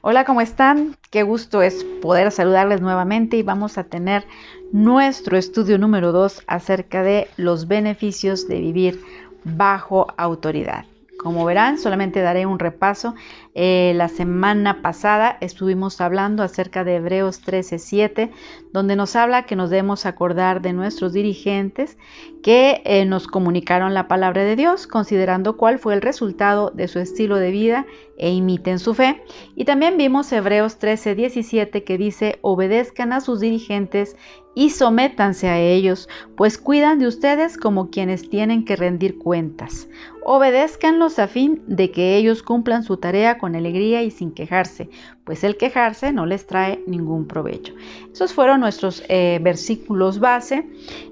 Hola, ¿cómo están? Qué gusto es poder saludarles nuevamente y vamos a tener nuestro estudio número 2 acerca de los beneficios de vivir bajo autoridad. Como verán, solamente daré un repaso. Eh, la semana pasada estuvimos hablando acerca de Hebreos 13:7, donde nos habla que nos debemos acordar de nuestros dirigentes que eh, nos comunicaron la palabra de Dios, considerando cuál fue el resultado de su estilo de vida e imiten su fe. Y también vimos Hebreos 13:17 que dice, obedezcan a sus dirigentes y sométanse a ellos, pues cuidan de ustedes como quienes tienen que rendir cuentas. Obedézcanlos a fin de que ellos cumplan su tarea con alegría y sin quejarse, pues el quejarse no les trae ningún provecho. Esos fueron nuestros eh, versículos base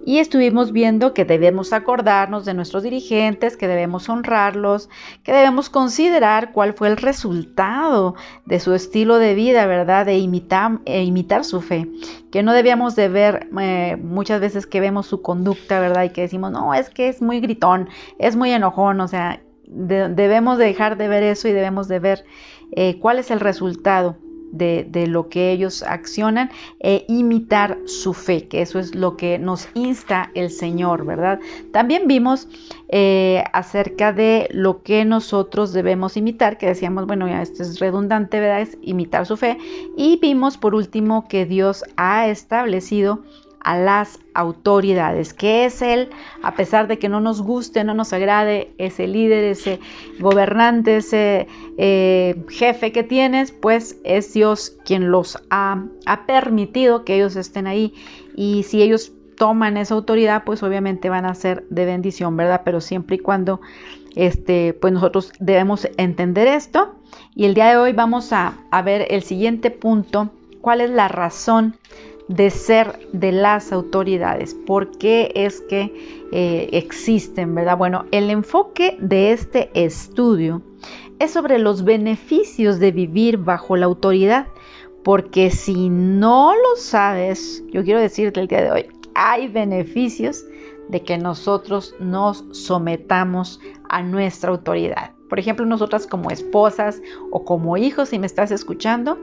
y estuvimos viendo que debemos acordarnos de nuestros dirigentes, que debemos honrarlos, que debemos considerar cuál fue el resultado de su estilo de vida, ¿verdad? De imitar, e imitar su fe, que no debíamos de ver eh, muchas veces que vemos su conducta, ¿verdad? Y que decimos, no, es que es muy gritón, es muy enojón, o sea, debemos dejar de ver eso y debemos de ver eh, cuál es el resultado de, lo que ellos accionan e imitar su fe, que eso es lo que nos insta el Señor, ¿verdad? También vimos eh, acerca de lo que nosotros debemos imitar, que decíamos, bueno, ya esto es redundante, ¿verdad? Es imitar su fe. Y vimos por último que Dios ha establecido a las autoridades, que es Él, a pesar de que no nos guste, no nos agrade ese líder, ese gobernante, ese eh, jefe que tienes, pues es Dios quien los ha, ha permitido que ellos estén ahí. Y si ellos toman esa autoridad, pues obviamente van a ser de bendición, ¿verdad? Pero siempre y cuando este, pues nosotros debemos entender esto. Y el día de hoy vamos a, a ver el siguiente punto, cuál es la razón de ser de las autoridades. ¿Por qué es que eh, existen, verdad? Bueno, el enfoque de este estudio es sobre los beneficios de vivir bajo la autoridad. Porque si no lo sabes, yo quiero decirte el día de hoy, hay beneficios de que nosotros nos sometamos a nuestra autoridad. Por ejemplo, nosotras como esposas o como hijos, si me estás escuchando,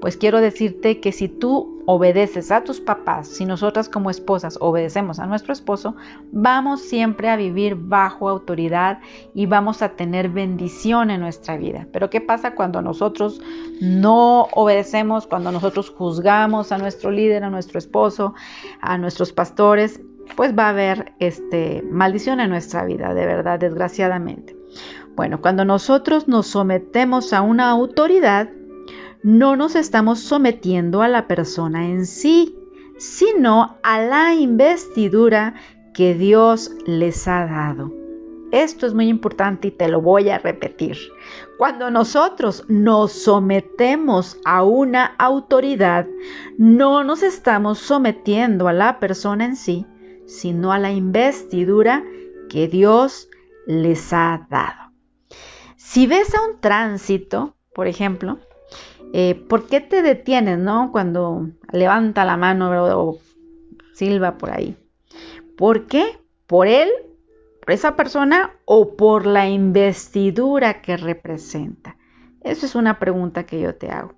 pues quiero decirte que si tú obedeces a tus papás, si nosotras como esposas obedecemos a nuestro esposo, vamos siempre a vivir bajo autoridad y vamos a tener bendición en nuestra vida. Pero ¿qué pasa cuando nosotros no obedecemos, cuando nosotros juzgamos a nuestro líder, a nuestro esposo, a nuestros pastores? Pues va a haber este, maldición en nuestra vida, de verdad, desgraciadamente. Bueno, cuando nosotros nos sometemos a una autoridad, no nos estamos sometiendo a la persona en sí, sino a la investidura que Dios les ha dado. Esto es muy importante y te lo voy a repetir. Cuando nosotros nos sometemos a una autoridad, no nos estamos sometiendo a la persona en sí, sino a la investidura que Dios les ha dado. Si ves a un tránsito, por ejemplo, eh, ¿por qué te detienes, no? Cuando levanta la mano o silba por ahí. ¿Por qué? ¿Por él, por esa persona o por la investidura que representa? Esa es una pregunta que yo te hago.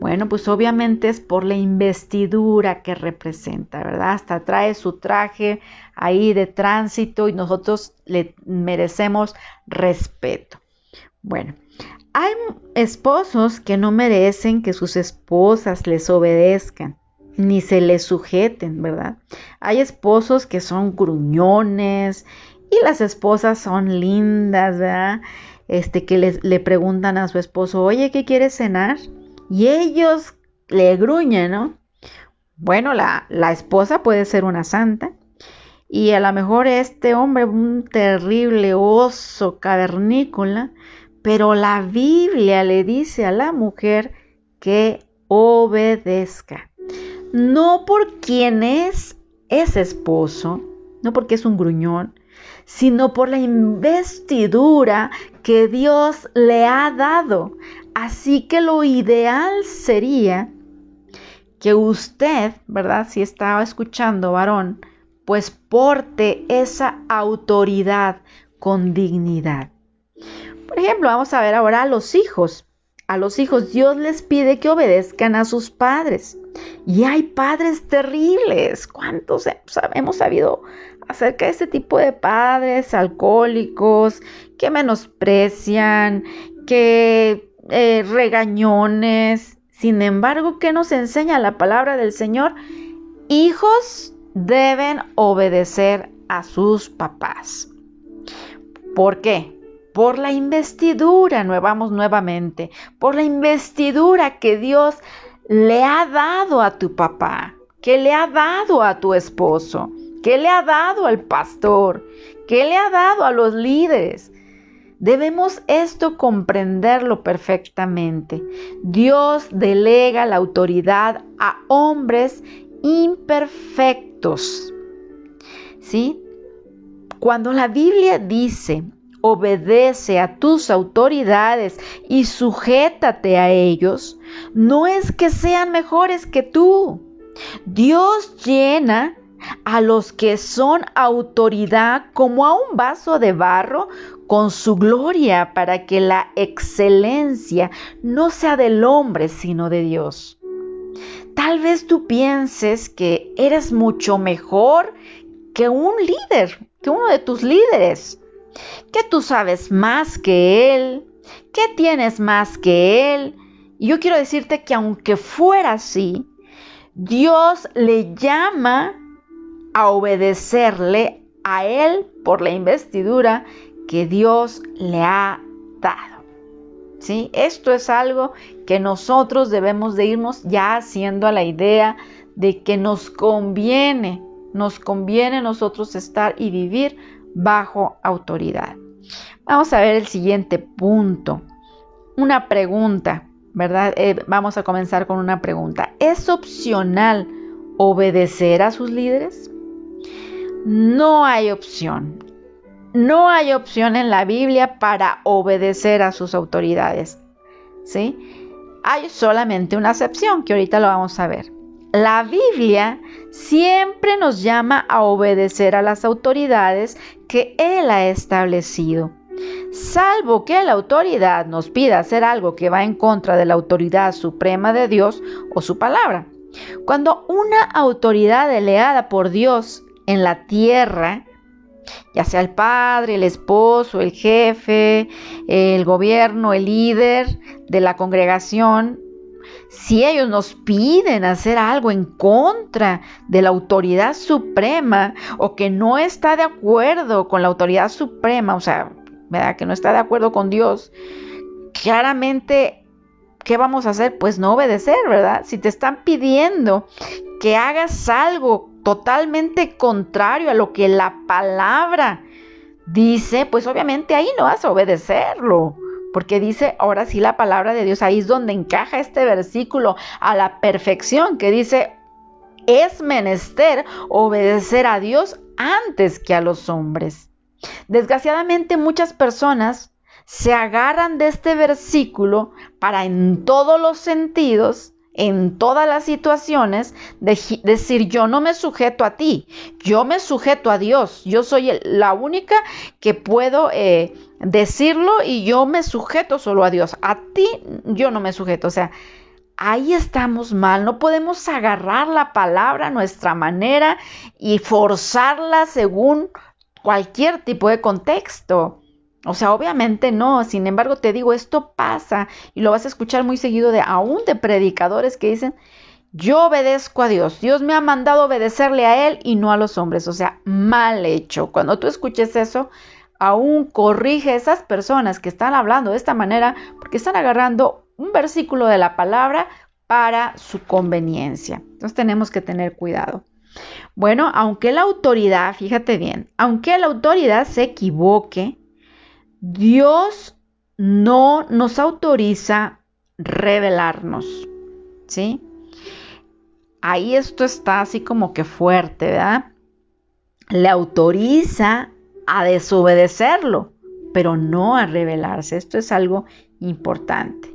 Bueno, pues obviamente es por la investidura que representa, ¿verdad? Hasta trae su traje ahí de tránsito y nosotros le merecemos respeto. Bueno, hay esposos que no merecen que sus esposas les obedezcan ni se les sujeten, ¿verdad? Hay esposos que son gruñones y las esposas son lindas, ¿verdad? Este que le preguntan a su esposo, oye, ¿qué quieres cenar? Y ellos le gruñen, ¿no? Bueno, la, la esposa puede ser una santa y a lo mejor este hombre, un terrible oso cavernícola, pero la Biblia le dice a la mujer que obedezca. No por quien es ese esposo, no porque es un gruñón, sino por la investidura que Dios le ha dado. Así que lo ideal sería que usted, ¿verdad? Si estaba escuchando, varón, pues porte esa autoridad con dignidad. Por ejemplo, vamos a ver ahora a los hijos. a los hijos Dios les pide que obedezcan a sus padres. Y hay padres terribles. ¿Cuántos hemos sabido acerca de este tipo de padres alcohólicos que menosprecian, que eh, regañones? Sin embargo, ¿qué nos enseña la palabra del Señor? Hijos deben obedecer a sus papás. ¿Por qué? Por la investidura, vamos nuevamente, por la investidura que Dios le ha dado a tu papá, que le ha dado a tu esposo, que le ha dado al pastor, que le ha dado a los líderes. Debemos esto comprenderlo perfectamente. Dios delega la autoridad a hombres imperfectos. ¿Sí? Cuando la Biblia dice obedece a tus autoridades y sujétate a ellos, no es que sean mejores que tú. Dios llena a los que son autoridad como a un vaso de barro con su gloria para que la excelencia no sea del hombre sino de Dios. Tal vez tú pienses que eres mucho mejor que un líder, que uno de tus líderes que tú sabes más que Él, que tienes más que Él. Y yo quiero decirte que aunque fuera así, Dios le llama a obedecerle a Él por la investidura que Dios le ha dado. ¿Sí? Esto es algo que nosotros debemos de irnos ya haciendo a la idea de que nos conviene, nos conviene nosotros estar y vivir bajo autoridad. Vamos a ver el siguiente punto. Una pregunta, ¿verdad? Eh, vamos a comenzar con una pregunta. ¿Es opcional obedecer a sus líderes? No hay opción. No hay opción en la Biblia para obedecer a sus autoridades. ¿Sí? Hay solamente una excepción que ahorita lo vamos a ver. La Biblia siempre nos llama a obedecer a las autoridades que Él ha establecido. Salvo que la autoridad nos pida hacer algo que va en contra de la autoridad suprema de Dios o su palabra. Cuando una autoridad delegada por Dios en la tierra, ya sea el padre, el esposo, el jefe, el gobierno, el líder de la congregación, si ellos nos piden hacer algo en contra de la autoridad suprema o que no está de acuerdo con la autoridad suprema, o sea, ¿verdad? que no está de acuerdo con Dios, claramente, ¿qué vamos a hacer? Pues no obedecer, ¿verdad? Si te están pidiendo que hagas algo totalmente contrario a lo que la palabra dice, pues obviamente ahí no vas a obedecerlo porque dice ahora sí la palabra de Dios, ahí es donde encaja este versículo a la perfección, que dice, es menester obedecer a Dios antes que a los hombres. Desgraciadamente muchas personas se agarran de este versículo para en todos los sentidos en todas las situaciones decir yo no me sujeto a ti, yo me sujeto a Dios, yo soy la única que puedo eh, decirlo y yo me sujeto solo a Dios, a ti yo no me sujeto, o sea, ahí estamos mal, no podemos agarrar la palabra a nuestra manera y forzarla según cualquier tipo de contexto. O sea, obviamente no, sin embargo te digo, esto pasa y lo vas a escuchar muy seguido de aún de predicadores que dicen, yo obedezco a Dios, Dios me ha mandado obedecerle a Él y no a los hombres, o sea, mal hecho. Cuando tú escuches eso, aún corrige a esas personas que están hablando de esta manera porque están agarrando un versículo de la palabra para su conveniencia. Entonces tenemos que tener cuidado. Bueno, aunque la autoridad, fíjate bien, aunque la autoridad se equivoque, Dios no nos autoriza revelarnos, ¿sí? Ahí esto está así como que fuerte, ¿verdad? Le autoriza a desobedecerlo, pero no a revelarse. Esto es algo importante.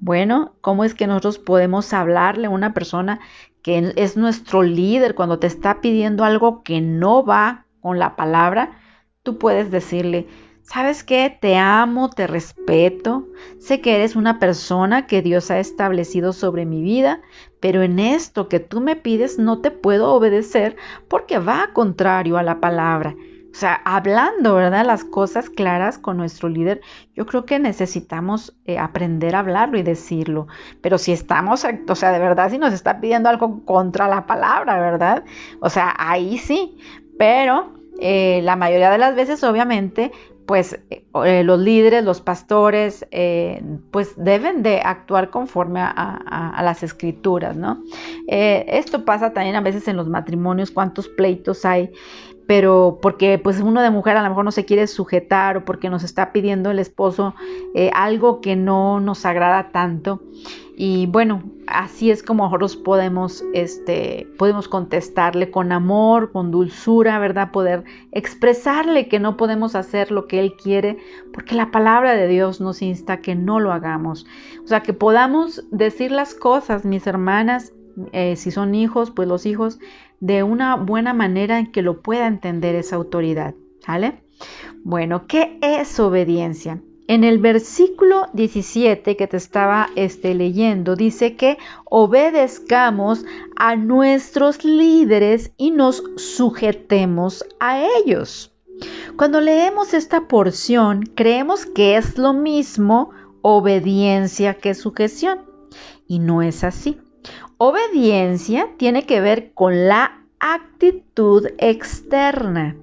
Bueno, ¿cómo es que nosotros podemos hablarle a una persona que es nuestro líder cuando te está pidiendo algo que no va con la palabra? Tú puedes decirle, ¿sabes qué? Te amo, te respeto, sé que eres una persona que Dios ha establecido sobre mi vida, pero en esto que tú me pides no te puedo obedecer porque va contrario a la palabra. O sea, hablando, ¿verdad? Las cosas claras con nuestro líder, yo creo que necesitamos eh, aprender a hablarlo y decirlo. Pero si estamos, o sea, de verdad, si nos está pidiendo algo contra la palabra, ¿verdad? O sea, ahí sí. Pero eh, la mayoría de las veces, obviamente, pues eh, los líderes, los pastores, eh, pues deben de actuar conforme a, las escrituras, ¿no? Eh, esto pasa también a veces en los matrimonios, cuántos pleitos hay, pero porque pues uno de mujer a lo mejor no se quiere sujetar o porque nos está pidiendo el esposo algo que no nos agrada tanto. Y bueno, así es como nosotros podemos, este, podemos contestarle con amor, con dulzura, ¿verdad? Poder expresarle que no podemos hacer lo que Él quiere, porque la palabra de Dios nos insta que no lo hagamos. O sea, que podamos decir las cosas, mis hermanas, eh, si son hijos, pues los hijos, de una buena manera en que lo pueda entender esa autoridad, ¿sale? Bueno, ¿qué es obediencia? En el versículo 17 que te estaba este, leyendo, dice que obedezcamos a nuestros líderes y nos sujetemos a ellos. Cuando leemos esta porción, creemos que es lo mismo obediencia que sujeción. Y no es así. Obediencia tiene que ver con la actitud externa,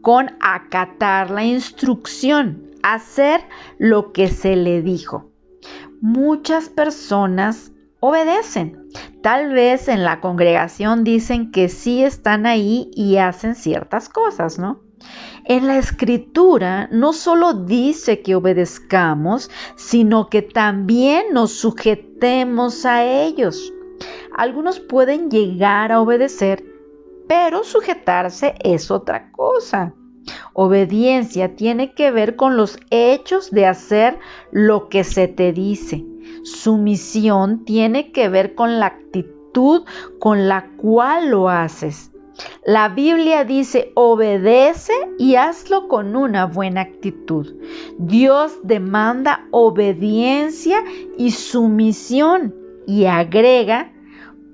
con acatar la instrucción, hacer lo que se le dijo. Muchas personas obedecen. Tal vez en la congregación dicen que sí están ahí y hacen ciertas cosas, ¿no? En la escritura no solo dice que obedezcamos, sino que también nos sujetemos a ellos. Algunos pueden llegar a obedecer, pero sujetarse es otra cosa. Obediencia tiene que ver con los hechos de hacer lo que se te dice. Sumisión tiene que ver con la actitud con la cual lo haces. La Biblia dice, obedece y hazlo con una buena actitud. Dios demanda obediencia y sumisión y agrega,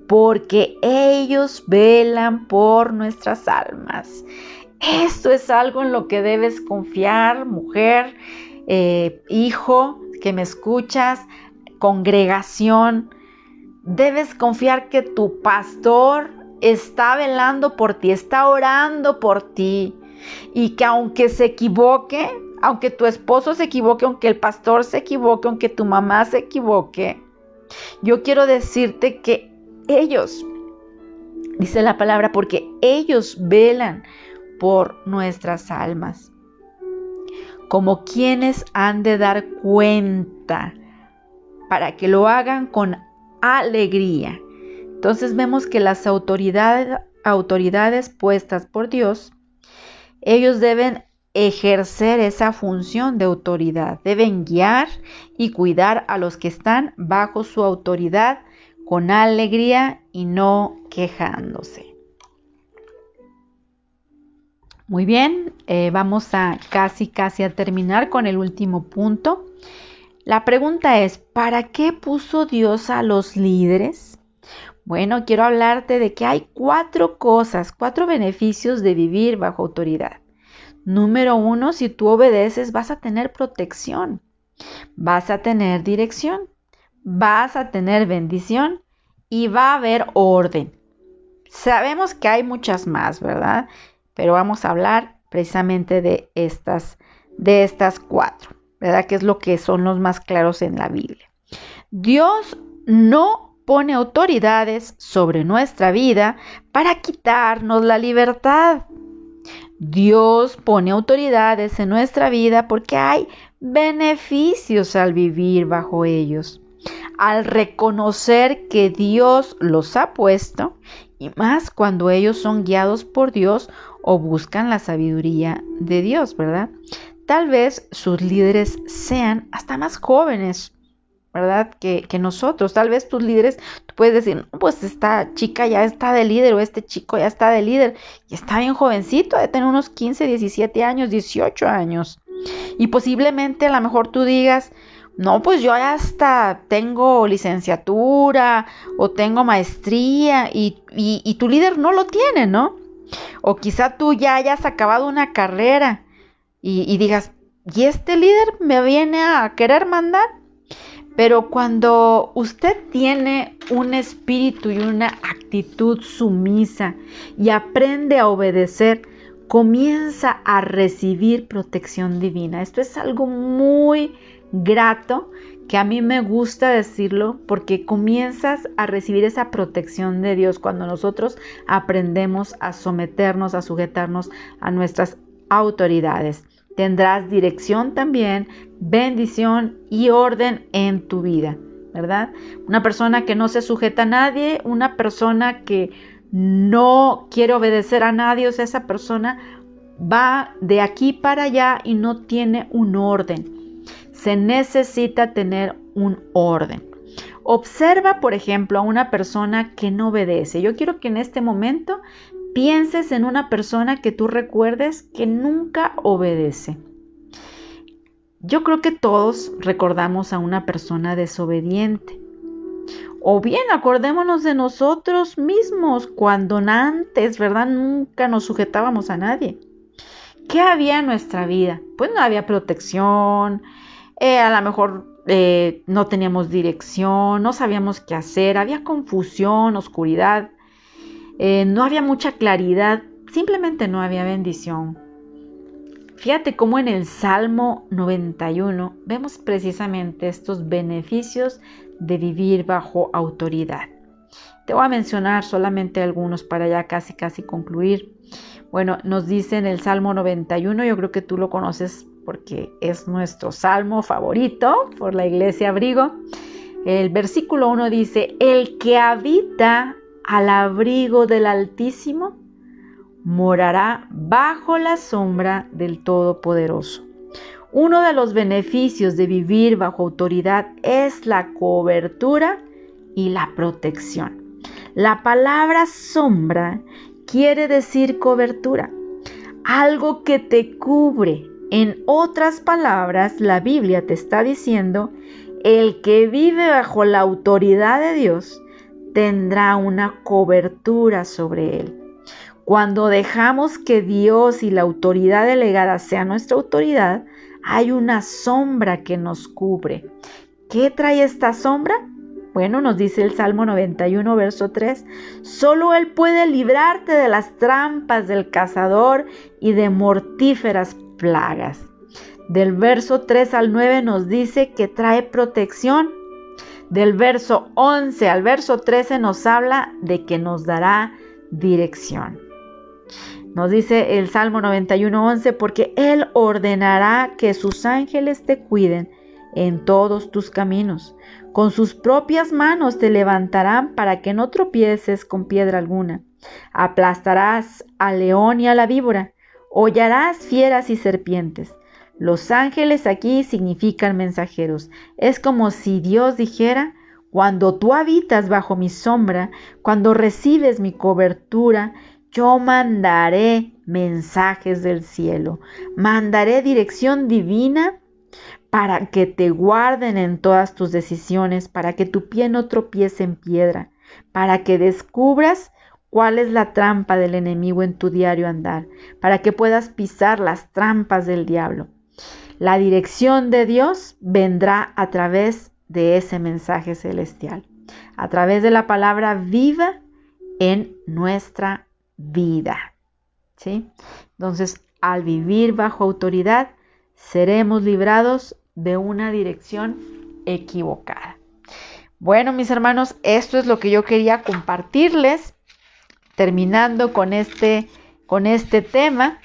porque ellos velan por nuestras almas. Esto es algo en lo que debes confiar, mujer, eh, hijo, que me escuchas, congregación. Debes confiar que tu pastor está velando por ti, está orando por ti. Y que aunque se equivoque, aunque tu esposo se equivoque, aunque el pastor se equivoque, aunque tu mamá se equivoque, yo quiero decirte que ellos, dice la palabra, porque ellos velan por nuestras almas, como quienes han de dar cuenta para que lo hagan con alegría. Entonces vemos que las autoridades, autoridades puestas por Dios, ellos deben ejercer esa función de autoridad, deben guiar y cuidar a los que están bajo su autoridad con alegría y no quejándose. Muy bien, eh, vamos a casi, casi a terminar con el último punto. La pregunta es, ¿para qué puso Dios a los líderes? Bueno, quiero hablarte de que hay cuatro cosas, cuatro beneficios de vivir bajo autoridad. Número uno, si tú obedeces vas a tener protección, vas a tener dirección, vas a tener bendición y va a haber orden. Sabemos que hay muchas más, ¿verdad? pero vamos a hablar precisamente de estas, de estas cuatro, ¿verdad? Que es lo que son los más claros en la Biblia. Dios no pone autoridades sobre nuestra vida para quitarnos la libertad. Dios pone autoridades en nuestra vida porque hay beneficios al vivir bajo ellos. Al reconocer que Dios los ha puesto, y más cuando ellos son guiados por Dios o buscan la sabiduría de Dios, ¿verdad? Tal vez sus líderes sean hasta más jóvenes, ¿verdad? Que, nosotros. Tal vez tus líderes, tú puedes decir, pues esta chica ya está de líder o este chico ya está de líder y está bien jovencito, de tener unos 15, 17 años, 18 años. Y posiblemente a lo mejor tú digas, no, pues yo hasta tengo licenciatura o tengo maestría y, y, tu líder no lo tiene, ¿no? O quizá tú ya hayas acabado una carrera y, y digas, ¿y este líder me viene a querer mandar? Pero cuando usted tiene un espíritu y una actitud sumisa y aprende a obedecer, comienza a recibir protección divina. Esto es algo muy grato que a mí me gusta decirlo porque comienzas a recibir esa protección de Dios cuando nosotros aprendemos a someternos, a sujetarnos a nuestras autoridades. Tendrás dirección también, bendición y orden en tu vida, ¿verdad? Una persona que no se sujeta a nadie, una persona que no quiere obedecer a nadie, esa persona va de aquí para allá y no tiene un orden. Se necesita tener un orden. Observa, por ejemplo, a una persona que no obedece. Yo quiero que en este momento pienses en una persona que tú recuerdes que nunca obedece. Yo creo que todos recordamos a una persona desobediente. O bien acordémonos de nosotros mismos cuando antes, ¿verdad? Nunca nos sujetábamos a nadie. ¿Qué había en nuestra vida? Pues no había protección, eh, a lo mejor eh, no teníamos dirección, no sabíamos qué hacer, había confusión, oscuridad, eh, no había mucha claridad, simplemente no había bendición. Fíjate cómo en el Salmo 91 vemos precisamente estos beneficios de vivir bajo autoridad. Te voy a mencionar solamente algunos para ya casi casi concluir. Bueno, nos dice en el Salmo 91, yo creo que tú lo conoces porque es nuestro salmo favorito por la iglesia abrigo. El versículo 1 dice, el que habita al abrigo del Altísimo morará bajo la sombra del Todopoderoso. Uno de los beneficios de vivir bajo autoridad es la cobertura y la protección. La palabra sombra quiere decir cobertura, algo que te cubre. En otras palabras, la Biblia te está diciendo, el que vive bajo la autoridad de Dios tendrá una cobertura sobre él. Cuando dejamos que Dios y la autoridad delegada sea nuestra autoridad, hay una sombra que nos cubre. ¿Qué trae esta sombra? Bueno, nos dice el Salmo 91, verso 3, solo Él puede librarte de las trampas del cazador y de mortíferas plagas. Del verso 3 al 9 nos dice que trae protección. Del verso 11 al verso 13 nos habla de que nos dará dirección. Nos dice el Salmo 91.11, porque Él ordenará que sus ángeles te cuiden en todos tus caminos. Con sus propias manos te levantarán para que no tropieces con piedra alguna. Aplastarás al león y a la víbora, hollarás fieras y serpientes. Los ángeles aquí significan mensajeros. Es como si Dios dijera, cuando tú habitas bajo mi sombra, cuando recibes mi cobertura, yo mandaré mensajes del cielo, mandaré dirección divina para que te guarden en todas tus decisiones, para que tu pie no tropiece en piedra, para que descubras cuál es la trampa del enemigo en tu diario andar, para que puedas pisar las trampas del diablo. La dirección de Dios vendrá a través de ese mensaje celestial, a través de la palabra viva en nuestra vida. ¿sí? Entonces, al vivir bajo autoridad, seremos librados de una dirección equivocada. Bueno, mis hermanos, esto es lo que yo quería compartirles, terminando con este, con este tema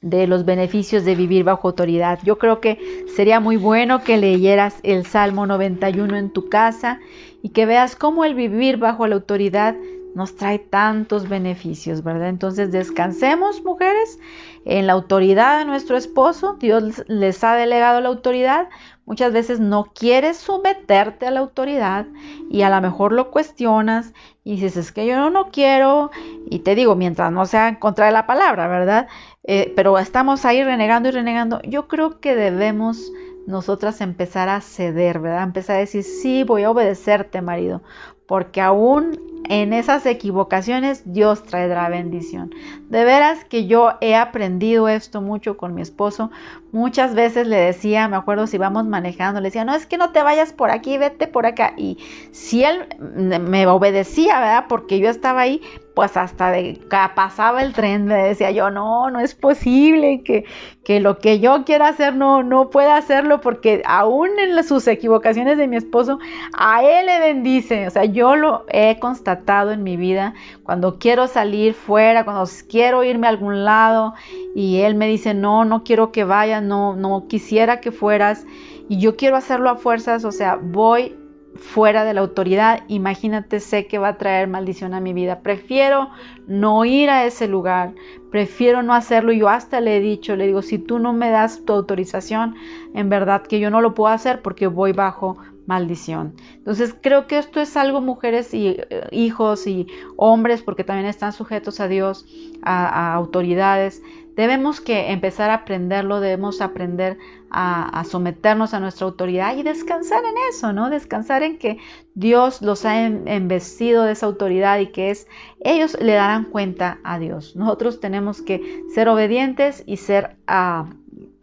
de los beneficios de vivir bajo autoridad. Yo creo que sería muy bueno que leyeras el Salmo 91 en tu casa y que veas cómo el vivir bajo la autoridad nos trae tantos beneficios, ¿verdad? Entonces descansemos, mujeres, en la autoridad de nuestro esposo. Dios les ha delegado la autoridad. Muchas veces no quieres someterte a la autoridad y a lo mejor lo cuestionas y dices, es que yo no quiero, y te digo, mientras no sea en contra de la palabra, ¿verdad? Eh, pero estamos ahí renegando y renegando. Yo creo que debemos nosotras empezar a ceder, ¿verdad? Empezar a decir, sí, voy a obedecerte, marido, porque aún en esas equivocaciones Dios traerá bendición. De veras que yo he aprendido esto mucho con mi esposo. Muchas veces le decía, me acuerdo si vamos manejando, le decía, no, es que no te vayas por aquí, vete por acá. Y si él me obedecía, ¿verdad? Porque yo estaba ahí, pues hasta de pasaba el tren me decía yo, no, no es posible que, que lo que yo quiera hacer no, no pueda hacerlo porque aún en sus equivocaciones de mi esposo, a él le bendice. O sea, yo lo he constatado en mi vida cuando quiero salir fuera, cuando quiero irme a algún lado y él me dice, no, no quiero que vayas, no, no quisiera que fueras y yo quiero hacerlo a fuerzas, o sea, voy fuera de la autoridad, imagínate, sé que va a traer maldición a mi vida. Prefiero no ir a ese lugar, prefiero no hacerlo. Yo hasta le he dicho, le digo, si tú no me das tu autorización, en verdad que yo no lo puedo hacer porque voy bajo maldición. Entonces creo que esto es algo mujeres y eh, hijos y hombres, porque también están sujetos a Dios, a autoridades. Debemos que empezar a aprenderlo, debemos aprender a, someternos a nuestra autoridad y descansar en eso, ¿no? Descansar en que Dios los ha embestido de esa autoridad y que es, ellos le darán cuenta a Dios. Nosotros tenemos que ser obedientes y ser, uh,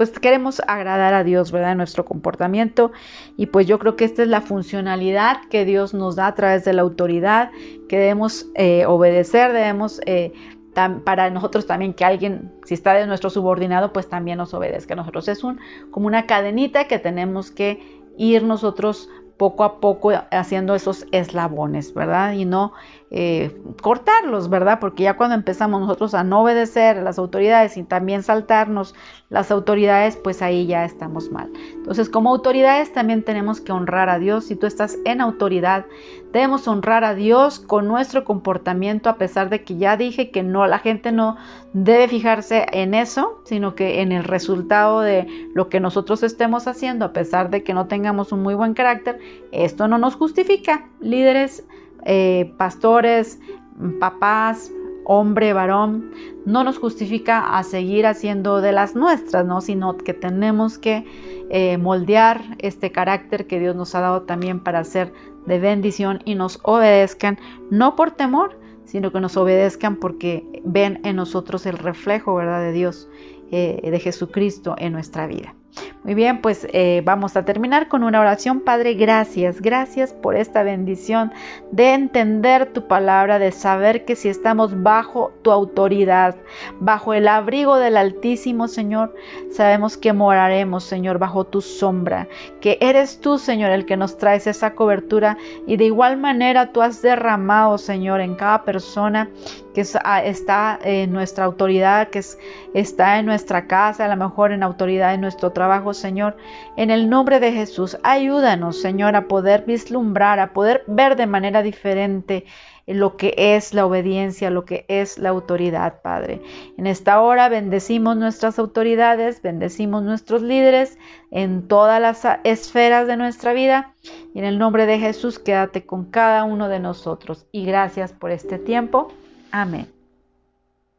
pues queremos agradar a Dios, ¿verdad? En nuestro comportamiento y pues yo creo que esta es la funcionalidad que Dios nos da a través de la autoridad, que debemos eh, obedecer, debemos... Eh, para nosotros también que alguien, si está de nuestro subordinado, pues también nos obedezca. Nosotros es un, como una cadenita que tenemos que ir nosotros poco a poco haciendo esos eslabones, ¿verdad? Y no eh, cortarlos, ¿verdad? Porque ya cuando empezamos nosotros a no obedecer a las autoridades y también saltarnos las autoridades, pues ahí ya estamos mal. Entonces, como autoridades también tenemos que honrar a Dios. Si tú estás en autoridad, debemos honrar a Dios con nuestro comportamiento, a pesar de que ya dije que no, la gente no debe fijarse en eso, sino que en el resultado de lo que nosotros estemos haciendo, a pesar de que no tengamos un muy buen carácter, esto no nos justifica. Líderes, eh, pastores, papás, hombre, varón, no nos justifica a seguir haciendo de las nuestras, ¿no? Sino que tenemos que eh, moldear este carácter que Dios nos ha dado también para ser de bendición y nos obedezcan, no por temor, sino que nos obedezcan porque ven en nosotros el reflejo, ¿verdad?, de Dios, eh, de Jesucristo en nuestra vida. Muy bien, pues eh, vamos a terminar con una oración. Padre, gracias, gracias por esta bendición de entender tu palabra, de saber que si estamos bajo tu autoridad, bajo el abrigo del Altísimo, Señor, sabemos que moraremos, Señor, bajo tu sombra, que eres tú, Señor, el que nos traes esa cobertura y de igual manera tú has derramado, Señor, en cada persona que ah, está en nuestra autoridad, que está en nuestra casa, a lo mejor en autoridad en nuestro trabajo, Señor. En el nombre de Jesús, ayúdanos, Señor, a poder vislumbrar, a poder ver de manera diferente lo que es la obediencia, lo que es la autoridad, Padre. En esta hora bendecimos nuestras autoridades, bendecimos nuestros líderes en todas las esferas de nuestra vida. Y en el nombre de Jesús, quédate con cada uno de nosotros. Y gracias por este tiempo. Amén.